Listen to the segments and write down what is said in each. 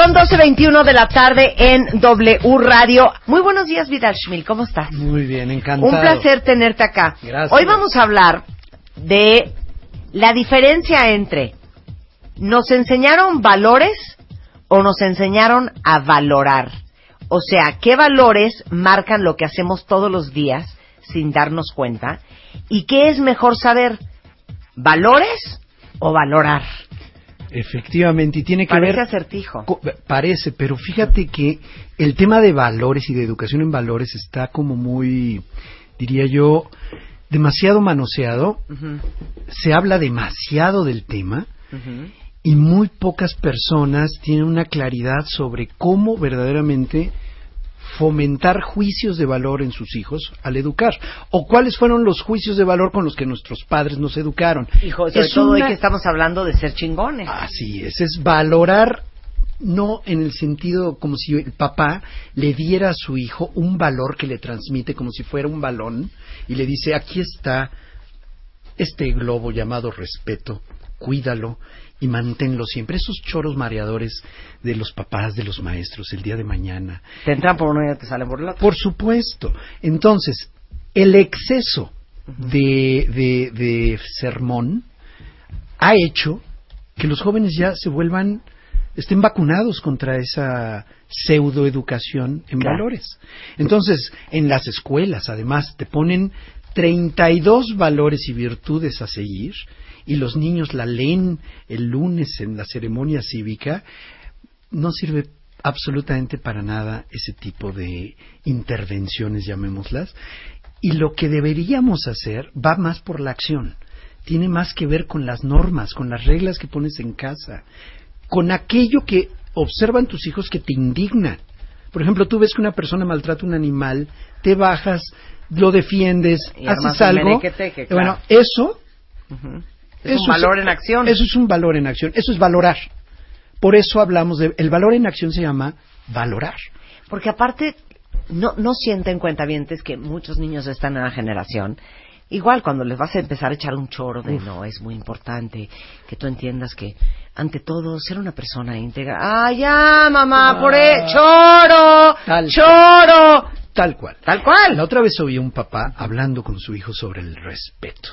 Son 12.21 de la tarde en W Radio. Muy buenos días, Vidal Schmil. ¿Cómo estás? Muy bien, encantado. Un placer tenerte acá. Gracias. Hoy vamos a hablar de la diferencia entre nos enseñaron valores o nos enseñaron a valorar. O sea, qué valores marcan lo que hacemos todos los días sin darnos cuenta y qué es mejor saber, valores o valorar. Efectivamente, y tiene que Parece ver... acertijo. co- Parece, pero fíjate que el tema de valores y de educación en valores está como muy, diría yo, demasiado manoseado. Se habla demasiado del tema y muy pocas personas tienen una claridad sobre cómo verdaderamente fomentar juicios de valor en sus hijos al educar o cuáles fueron los juicios de valor con los que nuestros padres nos educaron. Hijo, sobre Es todo hoy que estamos hablando de ser chingones. Así es, es valorar no en el sentido como si el papá le diera a su hijo un valor que le transmite como si fuera un balón y le dice, aquí está este globo llamado respeto, cuídalo y manténlo siempre. Esos choros mareadores de los papás, de los maestros, el día de mañana. Te entran por uno y te salen por el otro. Por supuesto. Entonces, el exceso de, de, de sermón ha hecho que los jóvenes ya se vuelvan, estén vacunados contra esa pseudoeducación en Claro. valores. Entonces, en las escuelas, además, te ponen 32 valores y virtudes a seguir y los niños la leen el lunes en la ceremonia cívica, no sirve absolutamente para nada ese tipo de intervenciones, llamémoslas. Y lo que deberíamos hacer va más por la acción. Tiene más que ver con las normas, con las reglas que pones en casa, con aquello que observan tus hijos que te indigna. Por ejemplo, tú ves que una persona maltrata a un animal, te bajas, lo defiendes, Y haces algo. claro. Bueno, eso. Es eso un valor en acción. Eso es un valor en acción. Eso es valorar. Por eso hablamos de. El valor en acción se llama valorar. Porque aparte, no, no sienten cuentavientes que muchos niños de esta nueva generación, igual cuando les vas a empezar a echar un choro de no, es muy importante que tú entiendas que, ante todo, ser una persona íntegra. ¡Ah, ya, mamá! ¡Por e- ¡Choro! Tal- ¡Choro! Tal cual. Tal cual. La otra vez oí a un papá hablando con su hijo sobre el respeto.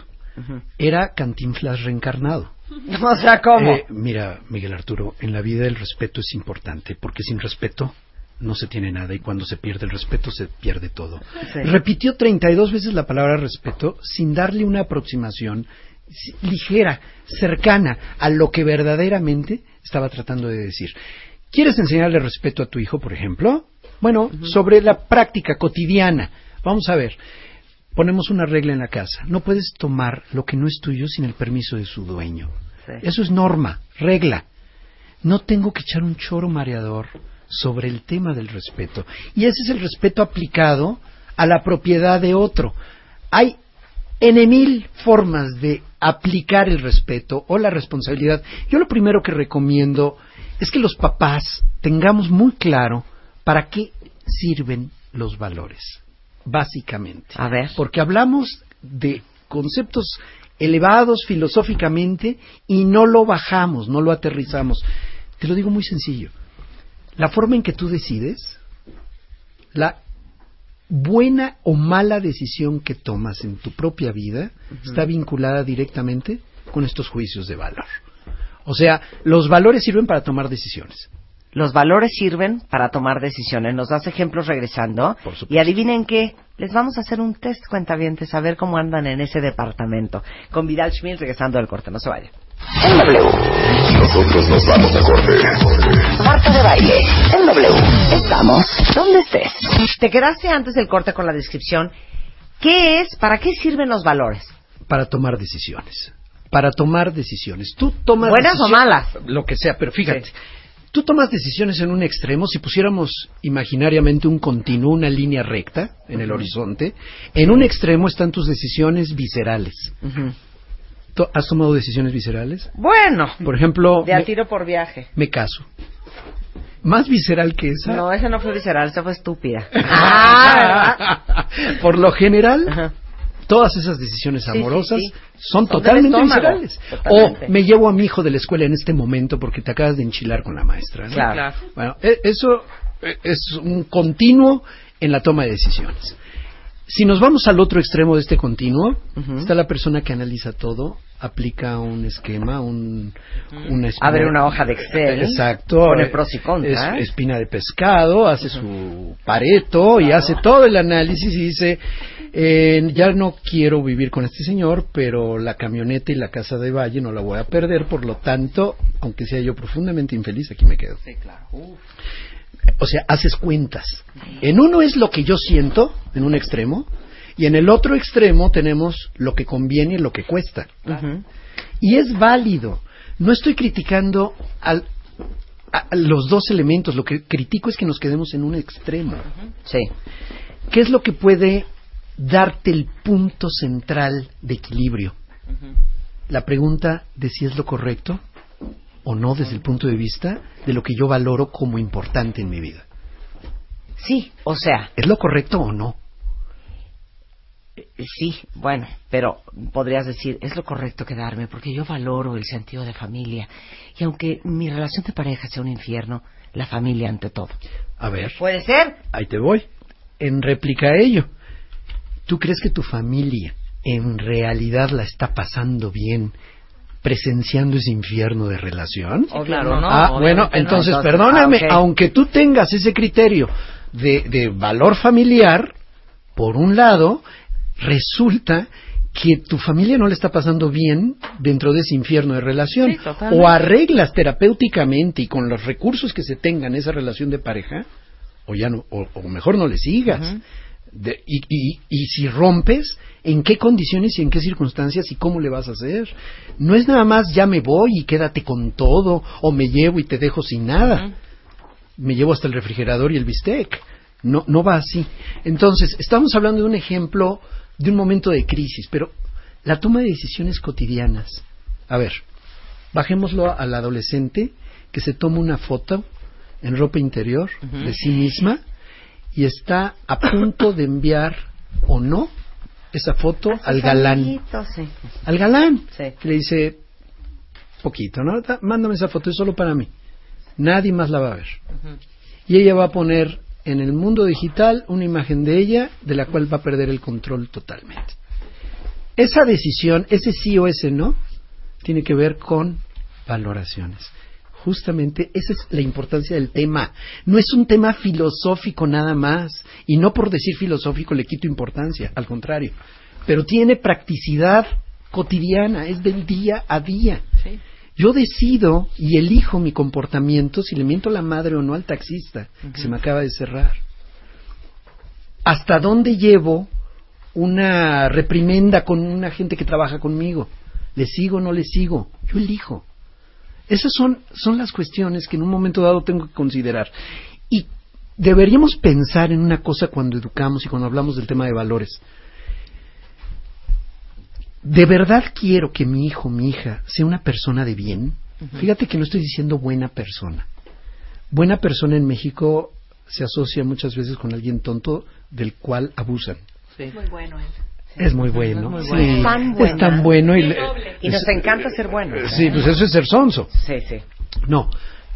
Era Cantinflas reencarnado. O sea, ¿cómo? Eh, mira, Miguel Arturo, en la vida el respeto es importante porque sin respeto no se tiene nada y cuando se pierde el respeto se pierde todo. Sí. Repitió 32 veces la palabra respeto sin darle una aproximación ligera, cercana a lo que verdaderamente estaba tratando de decir. ¿Quieres enseñarle respeto a tu hijo, por ejemplo? Bueno, sobre la práctica cotidiana. Vamos a ver. Ponemos una regla en la casa. No puedes tomar lo que no es tuyo sin el permiso de su dueño. Sí. Eso es norma, regla. No tengo que echar un choro mareador sobre el tema del respeto. Y ese es el respeto aplicado a la propiedad de otro. Hay N mil formas de aplicar el respeto o la responsabilidad. Yo lo primero que recomiendo es que los papás tengamos muy claro para qué sirven los valores, básicamente. A ver. Porque hablamos de conceptos elevados filosóficamente y no lo bajamos, no lo aterrizamos. Te lo digo muy sencillo. La forma en que tú decides, la buena o mala decisión que tomas en tu propia vida está vinculada directamente con estos juicios de valor. O sea, los valores sirven para tomar decisiones. Los valores sirven para tomar decisiones. Nos das ejemplos regresando. Por supuesto. Y adivinen qué, les vamos a hacer un test cuentavientes a ver cómo andan en ese departamento. Con Vidal Schmidt regresando del corte, no se vayan. En W. Nosotros nos vamos a corte. Marta de baile. En W. Estamos donde estés. Te quedaste antes del corte con la descripción. ¿Qué es, para qué sirven los valores? Para tomar decisiones. Para tomar decisiones. Tú tomas ¿Buenas o malas? Lo que sea, pero fíjate. Sí. Tú tomas decisiones en un extremo, si pusiéramos imaginariamente un continuo, una línea recta en el horizonte, en un extremo están tus decisiones viscerales. Ujú. ¿Tú ¿Has tomado decisiones viscerales? Bueno, Por ejemplo, de a tiro por viaje. me caso. Más visceral que esa. No, esa no fue visceral, esa fue estúpida. Ah, Por lo general. Todas esas decisiones Sí, sí, amorosas sí. son totalmente viscerales. O me llevo a mi hijo de la escuela en este momento porque te acabas de enchilar con la maestra. ¿no? Claro. Bueno, e- eso es un continuo en la toma de decisiones. Si nos vamos al otro extremo de este continuo, está la persona que analiza todo, aplica un esquema, un, una espina- Abre una hoja de Excel. Exacto. Pone pros y contras. es- espina de pescado, hace su pareto y hace todo el análisis y dice, eh, ya no quiero vivir con este señor, pero la camioneta y la casa de Valle no la voy a perder, por lo tanto, aunque sea yo profundamente infeliz, aquí me quedo. Sí, claro. Uf. O sea, haces cuentas. En uno es lo que yo siento, en un extremo, y en el otro extremo tenemos lo que conviene y lo que cuesta. Y es válido. No estoy criticando al- a, a los dos elementos. Lo que critico es que nos quedemos en un extremo. Sí. ¿Qué es lo que puede darte el punto central de equilibrio? La pregunta de si es lo correcto o no desde el punto de vista de lo que yo valoro como importante en mi vida. Sí, o sea, ¿Es lo correcto o no? Sí, bueno, pero podrías decir, es lo correcto quedarme porque yo valoro el sentido de familia. Y aunque mi relación de pareja sea un infierno, la familia ante todo. A ver, ¿Puede ser? ahí te voy. En réplica a ello, ¿tú crees que tu familia en realidad la está pasando bien presenciando ese infierno de relación? Claro, no. ah, bueno, no. entonces, perdóname, ah, aunque tú tengas ese criterio de, de valor familiar, por un lado, resulta que tu familia no le está pasando bien dentro de ese infierno de relación. Sí, o arreglas terapéuticamente y con los recursos que se tengan esa relación de pareja, o ya no, o, o mejor no le sigas. De- y, y- y si rompes, ¿en qué condiciones y en qué circunstancias y cómo le vas a hacer? No es nada más ya me voy y quédate con todo, o me llevo y te dejo sin nada. Me llevo hasta el refrigerador y el bistec. No, no va así. Entonces, estamos hablando de un ejemplo de un momento de crisis, pero la toma de decisiones cotidianas. A ver, bajémoslo al adolescente que se toma una foto en ropa interior de sí misma y está a punto de enviar o no esa foto al galán. Sí. Al galán. Sí. Que le dice, poquito, ¿no? Da- Mándame esa foto, es solo para mí. Nadie más la va a ver. Y ella va a poner en el mundo digital una imagen de ella de la cual va a perder el control totalmente. Esa decisión, ese sí o ese no, tiene que ver con valoraciones. Justamente esa es la importancia del tema. No es un tema filosófico nada más. Y no por decir filosófico le quito importancia, al contrario. Pero tiene practicidad cotidiana, es del día a día. Yo decido y elijo mi comportamiento si le miento a la madre o no al taxista que se me acaba de cerrar. ¿Hasta dónde llevo una reprimenda con una gente que trabaja conmigo? ¿Le sigo o no le sigo? Yo elijo. Esas son, son las cuestiones que en un momento dado tengo que considerar. Y deberíamos pensar en una cosa cuando educamos y cuando hablamos del tema de valores. ¿De verdad quiero que mi hijo, mi hija, sea una persona de bien? Fíjate que no estoy diciendo buena persona. Buena persona en México se asocia muchas veces con alguien tonto del cual abusan. Muy bueno él. Es muy bueno. Es muy sí, bueno. Tan es tan bueno. Y, le-. Y nos es- encanta ser buenos. Sí, pues eso es ser sonso. Sí, sí. No,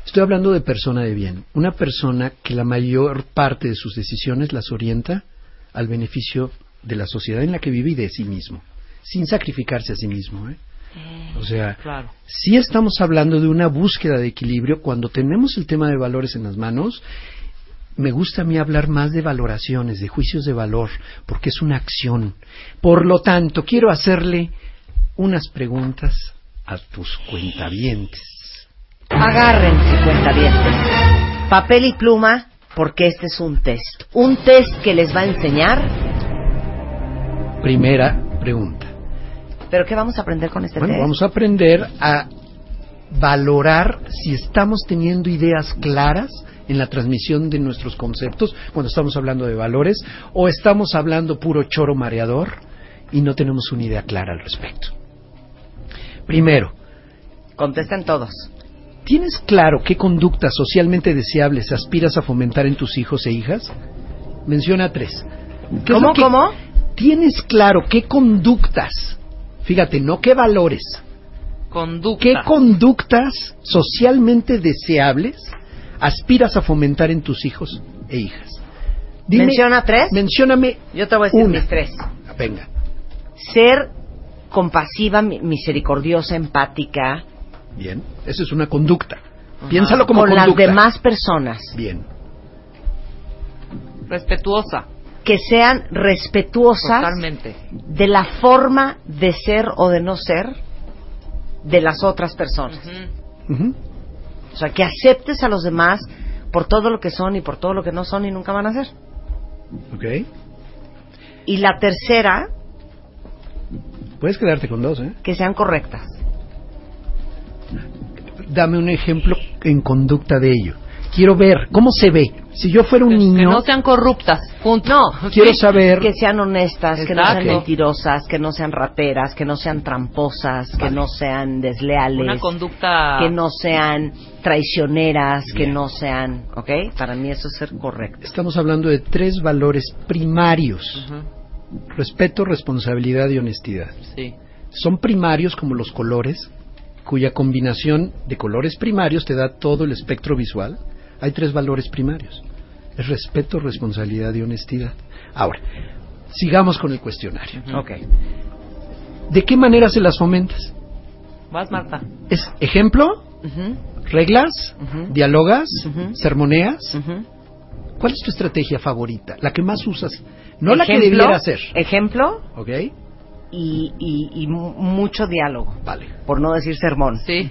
estoy hablando de persona de bien. Una persona que la mayor parte de sus decisiones las orienta al beneficio de la sociedad en la que vive y de sí mismo, sin sacrificarse a sí mismo. ¿eh? O sea, Claro. sí estamos hablando de una búsqueda de equilibrio cuando tenemos el tema de valores en las manos. Me gusta a mí hablar más de valoraciones, de juicios de valor, porque es una acción. Por lo tanto, quiero hacerle unas preguntas a tus cuentavientes. Agárrense, cuentavientes. Papel y pluma, porque este es un test. Un test que les va a enseñar. Primera pregunta. ¿Pero qué vamos a aprender con este Bueno, test? vamos a aprender a valorar si estamos teniendo ideas claras en la transmisión de nuestros conceptos cuando estamos hablando de valores o estamos hablando puro choro mareador y no tenemos una idea clara al respecto. Primero, Contesten todos. ¿tienes claro qué conductas socialmente deseables aspiras a fomentar en tus hijos e hijas? Menciona tres. ¿Qué es ¿Cómo, cómo? ¿Tienes claro qué conductas? Fíjate, no qué valores. Conducta. ¿Qué conductas socialmente deseables aspiras a fomentar en tus hijos e hijas? Dime- ¿Menciona tres? Mencióname Yo te voy a decir una. mis tres. Venga. Ser compasiva, mi- misericordiosa, empática Bien. Eso es una conducta. Piénsalo como con conducta. las demás personas. Bien. Respetuosa. Que sean respetuosas Totalmente. de la forma de ser o de no ser de las otras personas. O sea, que aceptes a los demás por todo lo que son y por todo lo que no son y nunca van a ser. Ok. Y la tercera, Puedes quedarte con dos, ¿eh? que sean correctas. Dame un ejemplo en conducta de ello. Quiero ver cómo se ve. Si yo fuera un Que- Que niño, no sean corruptas. Punto. No, quiero Sí. saber. Que sean honestas, que no sean Exacto. mentirosas, que no sean rateras, que no sean tramposas, que Vale. no sean desleales, Una conducta. que no sean traicioneras, que Bien. no sean, ¿ok? Para mí eso es ser correcto. Estamos hablando de tres valores primarios: Ujú. respeto, responsabilidad y honestidad. Sí. Son primarios como los colores, cuya combinación de colores primarios te da todo el espectro visual. Hay tres valores primarios. Es respeto, responsabilidad y honestidad. Ahora, sigamos con el cuestionario. Ok. ¿De qué manera se las fomentas? Vas, Marta. ¿Es ejemplo? ¿Reglas? Ujú. ¿Dialogas? ¿Sermoneas? ¿Cuál es tu estrategia favorita? La que más usas. No la que debiera hacer. Ejemplo ¿Ok? y, y- y mu- mucho diálogo, Vale. por no decir sermón. Sí.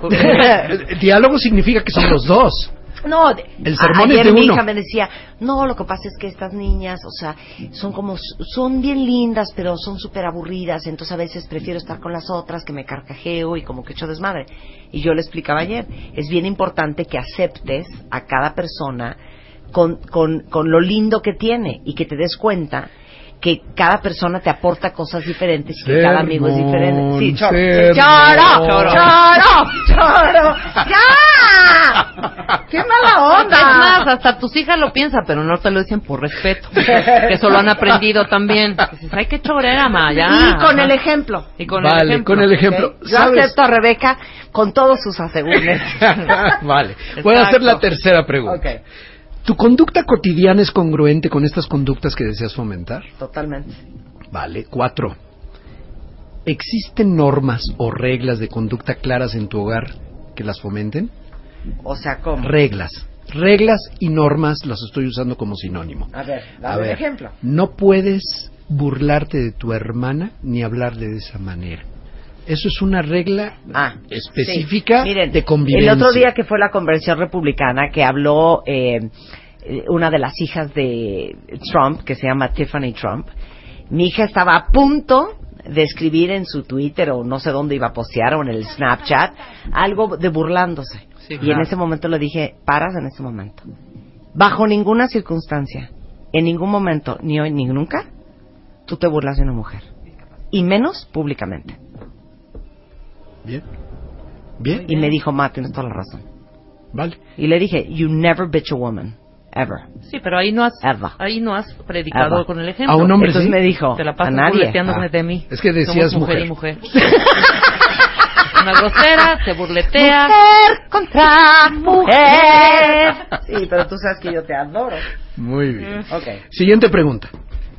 Diálogo significa que son los dos. No, de- El sermón ayer es de mi uno. hija me decía, no, lo que pasa es que estas niñas, o sea, son como, son bien lindas, pero son súper aburridas, entonces a veces prefiero estar con las otras, que me carcajeo y como que echo desmadre. Y yo le explicaba ayer, es bien importante que aceptes a cada persona con, con, con lo lindo que tiene y que te des cuenta que cada persona te aporta cosas diferentes y que cada amigo es diferente. Sí, choro, sermón. choro, choro, choro, ya. ¡Qué mala onda! Es más, hasta tus hijas lo piensan, pero no te lo dicen por respeto. Que eso lo han aprendido también. Dices, ay, qué chorera, ma, ya. Y con el ejemplo. Y con vale, el ejemplo. con el ejemplo. ¿ok? Yo acepto a Rebeca con todos sus asegúnes. vale. Voy a hacer la tercera pregunta. ok, ¿Tu conducta cotidiana es congruente con estas conductas que deseas fomentar? totalmente. Vale. Cuatro. ¿Existen normas o reglas de conducta claras en tu hogar que las fomenten? O sea, ¿cómo? Reglas. Reglas y normas las estoy usando como sinónimo. A ver, A dame un ejemplo. no puedes burlarte de tu hermana ni hablarle de esa manera. Eso es una regla Ah, específica sí. Miren, de convivencia. El otro día que fue la convención republicana, que habló eh, una de las hijas de Trump, que se llama Tiffany Trump, mi hija estaba a punto de escribir en su Twitter o no sé dónde iba a postear o en el Snapchat algo de burlándose. Sí, y en ese momento le dije, paras en ese momento. Bajo ninguna circunstancia, en ningún momento, ni hoy ni nunca, tú te burlas de una mujer. Y menos públicamente. Bien. Bien. Y me dijo, Ma, tienes toda la razón. Vale. Y le dije, you never bitch a woman. Ever. Sí, pero ahí no has, Ever. ahí no has predicado Ever. con el ejemplo. A un hombre Entonces sí. me dijo, Te la a pasas nadie. burleteándose Ah, de mí. es que decías Somos mujer, mujer. y mujer. Una grosera, se burletea. Mujer contra mujer. Sí, pero tú sabes que yo te adoro. Muy bien. Ok. Siguiente pregunta.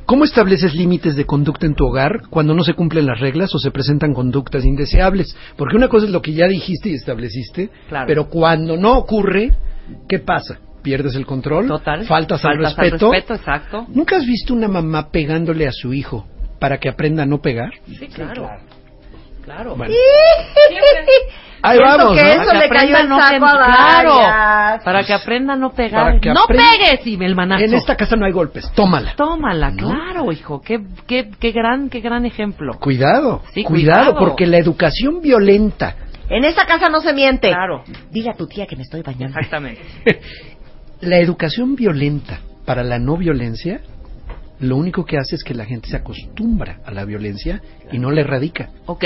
¿Cómo estableces límites de conducta en tu hogar cuando no se cumplen las reglas o se presentan conductas indeseables? Porque una cosa es lo que ya dijiste y estableciste, Claro. pero cuando no ocurre, ¿qué pasa? ¿Pierdes el control? Total. ¿Faltas, al Faltas respeto? respeto, exacto. ¿Nunca has visto una mamá pegándole a su hijo para que aprenda a no pegar? Sí, claro. Claro. Bueno, ahí Siento vamos, que ¿no? eso le cayó el no saco a Claro. varias. Para que aprenda a no pegar. Para que ¡No aprenda- pegues! Y el manazo. En esta casa no hay golpes, tómala. Tómala, ¿No? claro, hijo. Qué, qué, qué gran, qué gran ejemplo. Cuidado, Sí, cuidado, cuidado. porque la educación violenta En esta casa no se miente. Claro. Dile a tu tía que me estoy bañando. Exactamente. La educación violenta para la no violencia, lo único que hace es que la gente se acostumbra a la violencia y no la erradica. Ok,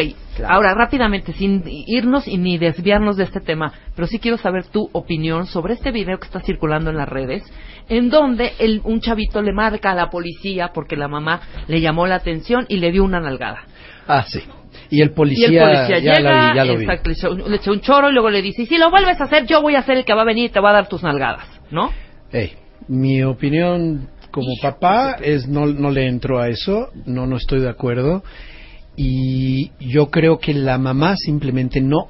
ahora rápidamente, sin irnos y ni desviarnos de este tema, pero sí quiero saber tu opinión sobre este video que está circulando en las redes, en donde el, un chavito le marca a la policía porque la mamá le llamó la atención y le dio una nalgada. Ah, sí. Y el Y policía, el policía ya, llega, la vi, ya lo exacto, le echó, le echó un choro y luego le dice, y si lo vuelves a hacer, yo voy a ser el que va a venir y te va a dar tus nalgadas, ¿no? Ey, mi opinión como papá es no, no le entro a eso, no, no estoy de acuerdo. Y yo creo que la mamá simplemente no,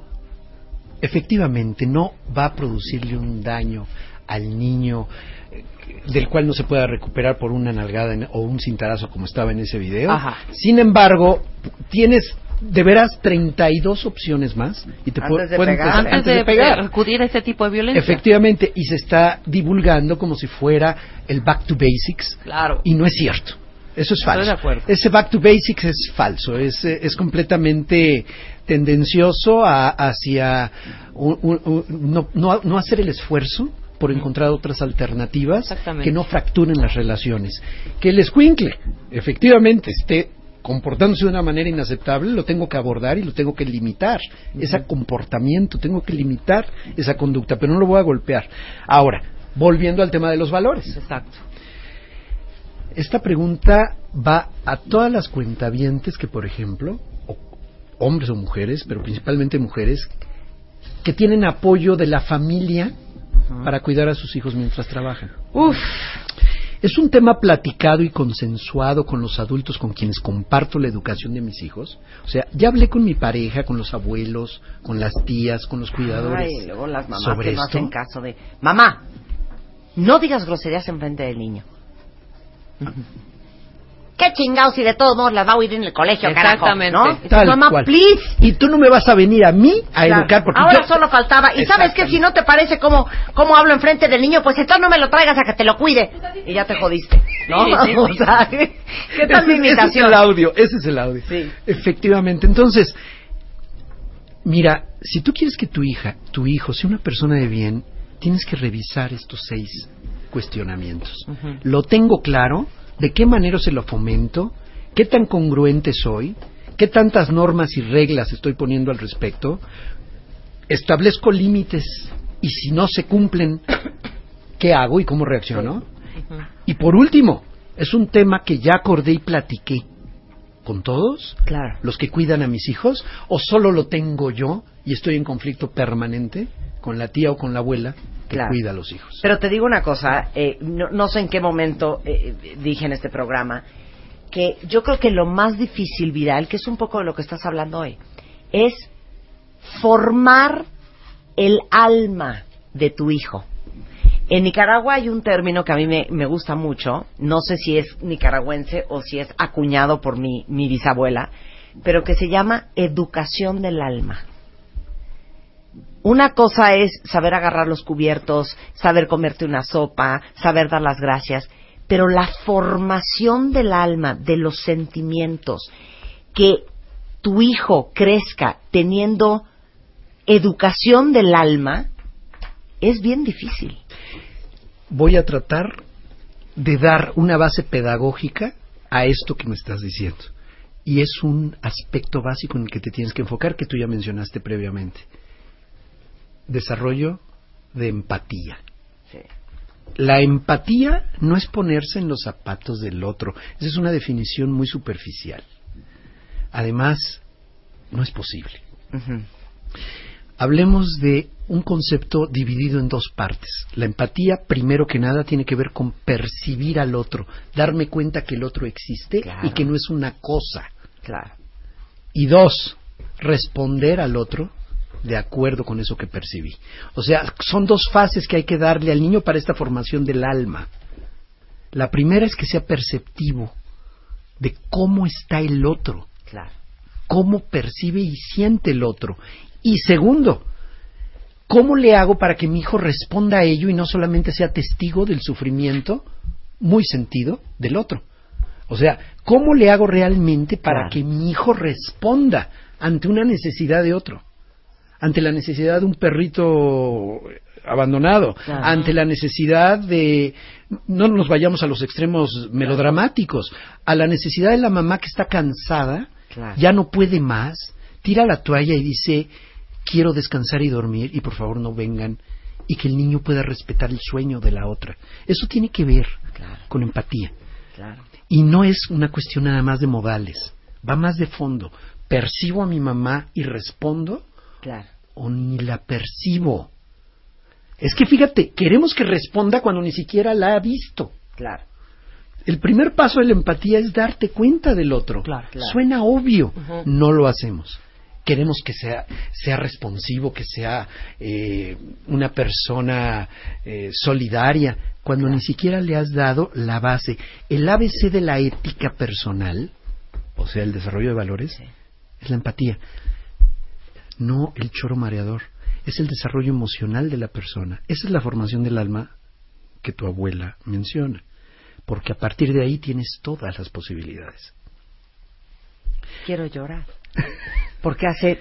efectivamente, no va a producirle un daño al niño eh, del cual no se pueda recuperar por una nalgada en- o un cintarazo como estaba en ese video. Ajá. Sin embargo, tienes de veras 32 opciones más y te Antes de pueden empezar- Antes, de, pegar. de acudir a ese tipo de violencia. Efectivamente, y se está divulgando como si fuera el back to basics, Claro. y no es cierto. Eso es Estoy falso. de acuerdo. Ese back to basics es falso, es, eh, es completamente tendencioso a- hacia un- un- un- no, no- no hacer el esfuerzo por encontrar otras alternativas que no fracturen las relaciones. Que el escuincle, efectivamente, esté comportándose de una manera inaceptable, lo tengo que abordar y lo tengo que limitar. Ese comportamiento, tengo que limitar esa conducta, pero no lo voy a golpear. Ahora, volviendo al tema de los valores. Exacto. Esta pregunta va a todas las cuentavientes que, por ejemplo, o- hombres o mujeres, pero principalmente mujeres, que tienen apoyo de la familia para cuidar a sus hijos mientras trabajan. Uf, Es un tema platicado y consensuado con los adultos con quienes comparto la educación de mis hijos. O sea, ya hablé con mi pareja, con los abuelos, con las tías, con los cuidadores. Ay, luego las mamás sobre que no esto. hacen caso de... Mamá, no digas groserías en frente del niño. ¿Qué chingados si de todos modos las va a oír en el colegio, carajo? Exactamente. ¿no? Dices, Tal mamá, cual. please. Y tú no me vas a venir a mí a Claro. educar porque Ahora yo- solo faltaba. Y sabes que si no te parece cómo, cómo hablo enfrente del niño, pues entonces no me lo traigas a que te lo cuide. Y ya te jodiste. ¿no? Sí, sí, O sí. sea, ¿qué tal mi Ese- Ese es imitación? el audio, ese es el audio. Sí. Efectivamente. Entonces, mira, si tú quieres que tu hija, tu hijo, sea una persona de bien, tienes que revisar estos seis cuestionamientos. Lo tengo claro, de qué manera se lo fomento, qué tan congruente soy, qué tantas normas y reglas estoy poniendo al respecto, establezco límites y si no se cumplen, ¿qué hago y cómo reacciono? Y por último, es un tema que ya acordé y platiqué con todos Claro. los que cuidan a mis hijos o solo lo tengo yo y estoy en conflicto permanente con la tía o con la abuela que Claro. cuida a los hijos. Pero te digo una cosa, eh, no, no sé en qué momento eh, dije en este programa, que yo creo que lo más difícil, Vidal, que es un poco de lo que estás hablando hoy, es formar el alma de tu hijo. En Nicaragua hay un término que a mí me, me gusta mucho, no sé si es nicaragüense o si es acuñado por mi, mi bisabuela, pero que se llama educación del alma. Una cosa es saber agarrar los cubiertos, saber comerte una sopa, saber dar las gracias, pero la formación del alma, de los sentimientos, que tu hijo crezca teniendo educación del alma, es bien difícil. Voy a tratar de dar una base pedagógica a esto que me estás diciendo. Y es un aspecto básico en el que te tienes que enfocar que tú ya mencionaste previamente. Desarrollo de empatía. La empatía no es ponerse en los zapatos del otro. Esa es una definición muy superficial. Además, no es posible. Hablemos de un concepto dividido en dos partes. La empatía, primero que nada, tiene que ver con percibir al otro, darme cuenta que el otro existe Claro. y que no es una cosa. Claro. Y dos, responder al otro de acuerdo con eso que percibí. O sea, son dos fases que hay que darle al niño para esta formación del alma. La primera es que sea perceptivo de cómo está el otro, Claro. cómo percibe y siente el otro. Y segundo, ¿cómo le hago para que mi hijo responda a ello y no solamente sea testigo del sufrimiento muy sentido del otro? O sea, ¿cómo le hago realmente para Claro. que mi hijo responda ante una necesidad de otro? Ante la necesidad de un perrito abandonado, Claro. ante la necesidad de no nos vayamos a los extremos melodramáticos, a la necesidad de la mamá que está cansada, Claro. ya no puede más, tira la toalla y dice quiero descansar y dormir y por favor no vengan y que el niño pueda respetar el sueño de la otra. Eso tiene que ver Claro, con empatía. claro. Y no es una cuestión nada más de modales, va más de fondo. ¿Percibo a mi mamá y respondo Claro. O ni la percibo? Es que fíjate, queremos que responda cuando ni siquiera la ha visto. Claro. El primer paso de la empatía es darte cuenta del otro. Claro, claro. Suena obvio, no lo hacemos. Queremos que sea, sea responsivo, que sea eh, una persona eh, solidaria, cuando ni siquiera le has dado la base. El ABC de la ética personal, o sea, el desarrollo de valores, Sí. es la empatía. No el choro mareador. Es el desarrollo emocional de la persona. Esa es la formación del alma que tu abuela menciona. Porque a partir de ahí tienes todas las posibilidades. Quiero llorar. Porque hace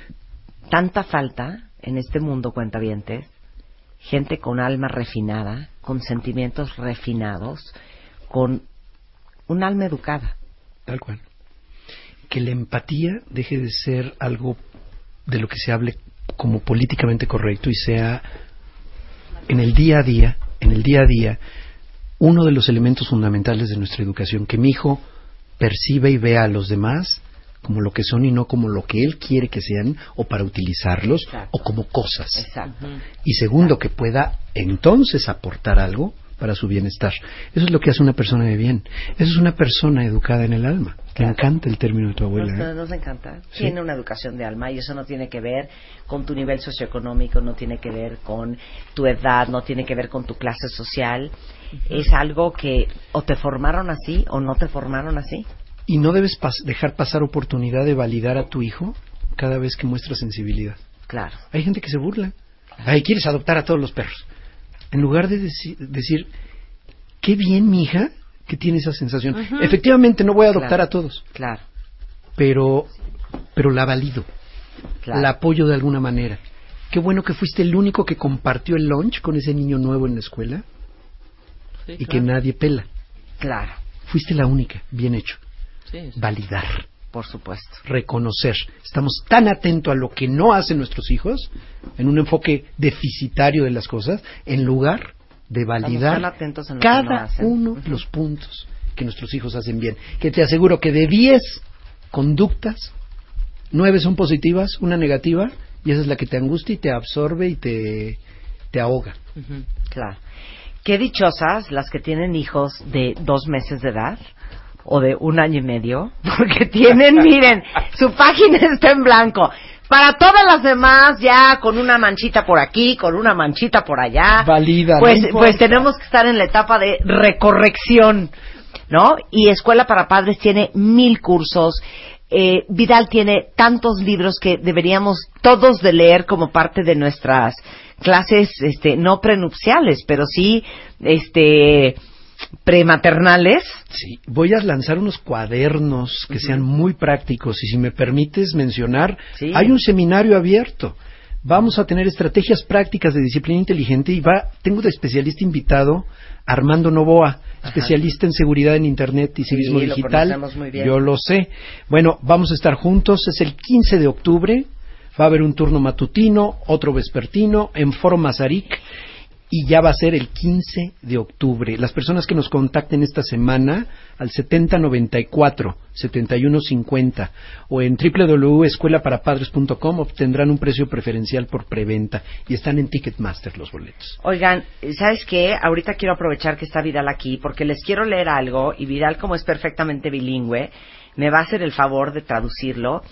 tanta falta en este mundo, cuentavientes, gente con alma refinada, con sentimientos refinados, con un alma educada. Tal cual. Que la empatía deje de ser algo de lo que se hable como políticamente correcto y sea en el día a día, en el día a día, uno de los elementos fundamentales de nuestra educación, que mi hijo perciba y vea a los demás como lo que son y no como lo que él quiere que sean o para utilizarlos Exacto. o como cosas. Exacto. Y segundo, que pueda entonces aportar algo para su bienestar. Eso es lo que hace una persona de bien. Eso es una persona educada en el alma. Me Claro. encanta el término de tu abuela. Nos, ¿eh? nos encanta. Sí. Tiene una educación de alma y eso no tiene que ver con tu nivel socioeconómico, no tiene que ver con tu edad, no tiene que ver con tu clase social. Es algo que o te formaron así o no te formaron así. Y no debes pas- dejar pasar oportunidad de validar a tu hijo cada vez que muestra sensibilidad. Claro. Hay gente que se burla. Ay, quieres adoptar a todos los perros. En lugar de deci- decir, qué bien, mi hija, que tiene esa sensación. Efectivamente, no voy a adoptar Claro. a todos, Claro. pero, pero la valido. Claro. la apoyo de alguna manera. Qué bueno que fuiste el único que compartió el lunch con ese niño nuevo en la escuela Sí, y que nadie pela. Claro. Fuiste la única, bien hecho. Sí, sí. Validar, Por supuesto. reconocer. Estamos tan atentos a lo que no hacen nuestros hijos, en un enfoque deficitario de las cosas, en lugar de validar no cada uno de los puntos que nuestros hijos hacen bien. Que te aseguro que de 10 conductas, nueve son positivas, una negativa, y esa es la que te angustia y te absorbe y te, te ahoga. Ujú. Claro. Qué dichosas las que tienen hijos de dos meses de edad o de un año y medio, porque tienen, miren, su página está en blanco. Para todas las demás, ya con una manchita por aquí, con una manchita por allá. Valida, no Pues, importa. pues tenemos que estar en la etapa de recorrección, ¿no? Y Escuela para Padres tiene mil cursos. Eh, Vidal tiene tantos libros que deberíamos todos de leer como parte de nuestras clases, este, no prenupciales, pero sí, este, prematernales. Sí, voy a lanzar unos cuadernos que sean muy prácticos y si me permites mencionar, Sí. hay un seminario abierto. Vamos a tener estrategias prácticas de disciplina inteligente y va, tengo de especialista invitado Armando Novoa, especialista en seguridad en Internet y civismo digital. conocemos muy bien. Yo lo sé. Bueno, vamos a estar juntos, es el 15 de octubre, va a haber un turno matutino, otro vespertino en Foro Mazarik y ya va a ser el 15 de octubre. Las personas que nos contacten esta semana al 7094 7150 o en www.escuelaparapadres.com obtendrán un precio preferencial por preventa y están en Ticketmaster los boletos. Oigan, ¿sabes qué? Ahorita quiero aprovechar que está Vidal aquí porque les quiero leer algo y Vidal, como es perfectamente bilingüe, me va a hacer el favor de traducirlo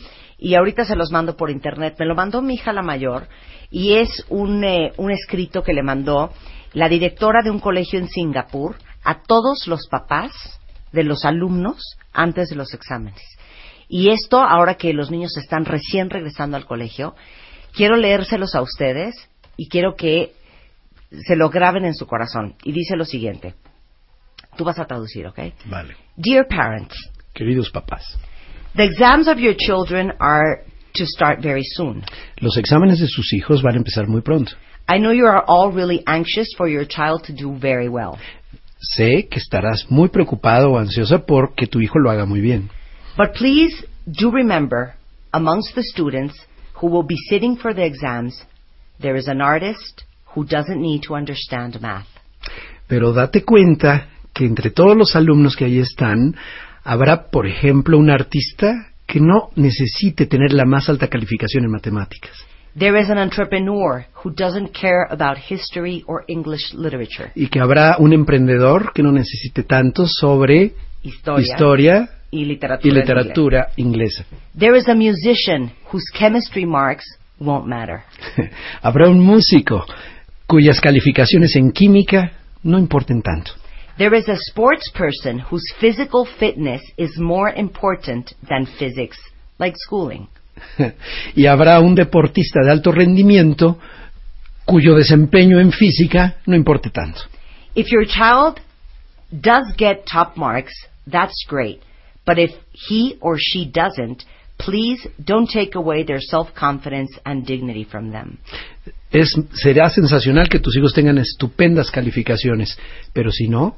y ahorita se los mando por internet. Me lo mandó mi hija la mayor y es un, eh, un escrito que le mandó la directora de un colegio en Singapur a todos los papás de los alumnos antes de los exámenes. Y esto, ahora que los niños están recién regresando al colegio, quiero leérselos a ustedes y quiero que se lo graben en su corazón. Y dice lo siguiente. Tú vas a traducir, ¿ok? Vale. Dear parents, Queridos papás, the exams of your children are to start very soon. Los exámenes de sus hijos van a empezar muy pronto. I know you are all really anxious for your child to do very well. Sé que estarás muy preocupado o ansiosa por que tu hijo lo haga muy bien. But please do remember, amongst the students who will be sitting for the exams, there is an artist who doesn't need to understand math. Pero date cuenta que entre todos los alumnos que ahí están, habrá, por ejemplo, un artista que no necesite tener la más alta calificación en matemáticas. There is an entrepreneur who doesn't care about history or English literature. Y que habrá un emprendedor que no necesite tanto sobre Historia, historia y literatura. y literatura inglesa. There is a musician whose chemistry marks won't matter. habrá un músico cuyas calificaciones en química no importen tanto. There is a sports person whose physical fitness is more important than physics, like schooling. y habrá un deportista de alto rendimiento cuyo desempeño en física no importe tanto. If your child does get top marks, that's great. But if he or she doesn't, please don't take away their self-confidence and dignity from them. Es, será sensacional que tus hijos tengan estupendas calificaciones, pero si no,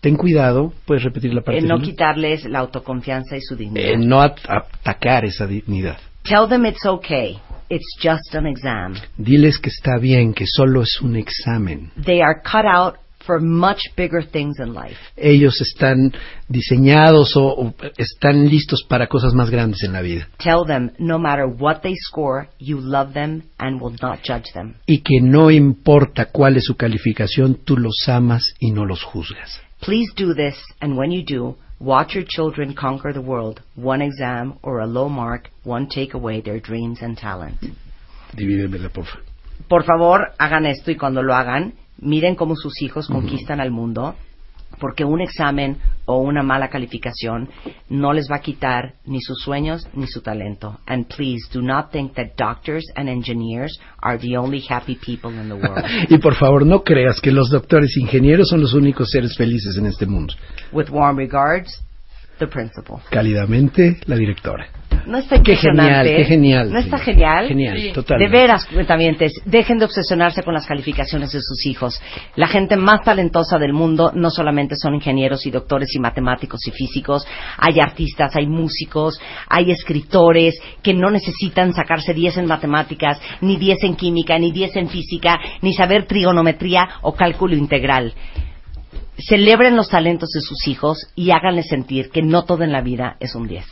ten cuidado, puedes repetir la parte. En no final? quitarles la autoconfianza y su dignidad. En no at- atacar esa dignidad. Tell them it's okay. It's just an exam. Diles que está bien, que solo es un examen. They are cut out for much bigger things in life. Ellos están diseñados o, o están listos para cosas más grandes en la vida. Tell them no matter what they score, you love them and will not judge them. Y que no importa cuál es su calificación, tú los amas y no los juzgas. Please do this, and when you do, watch your children conquer the world. One exam or a low mark won't take away their dreams and talent. Divídemela, por favor. Por favor, hagan esto y cuando lo hagan, miren cómo sus hijos conquistan al mundo, porque un examen o una mala calificación no les va a quitar ni sus sueños ni su talento. And please do not think that doctors and engineers are the only happy people in the world. Y por favor, no creas que los doctores e ingenieros son los únicos seres felices en este mundo. With warm regards, the principal. Cálidamente, la directora. No está Qué genial, qué genial. ¿No está Sí. genial? Genial, Sí. total. De veras, cuentamientos, dejen de obsesionarse con las calificaciones de sus hijos. La gente más talentosa del mundo no solamente son ingenieros y doctores y matemáticos y físicos, hay artistas, hay músicos, hay escritores que no necesitan sacarse 10 en matemáticas, ni 10 en química, ni 10 en física, ni saber trigonometría o cálculo integral. Celebren los talentos de sus hijos y háganles sentir que no todo en la vida es un 10.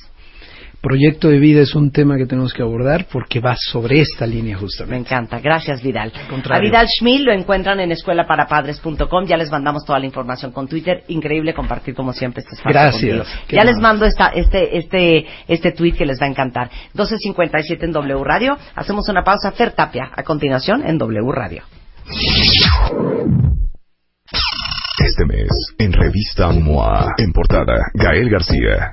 Proyecto de vida es un tema que tenemos que abordar porque va sobre esta línea Me justamente. encanta. Gracias, Vidal. A Vidal Schmil lo encuentran en escuelaparapadres.com. Ya les mandamos toda la información con Twitter. Increíble compartir, como siempre, este espacio Gracias. Ya les mando esta, este, este, este tweet que les va a encantar. 12.57 en W Radio. Hacemos una pausa. Fer Tapia, a continuación, en W Radio. Este mes, en revista MOA, en portada, Gael García.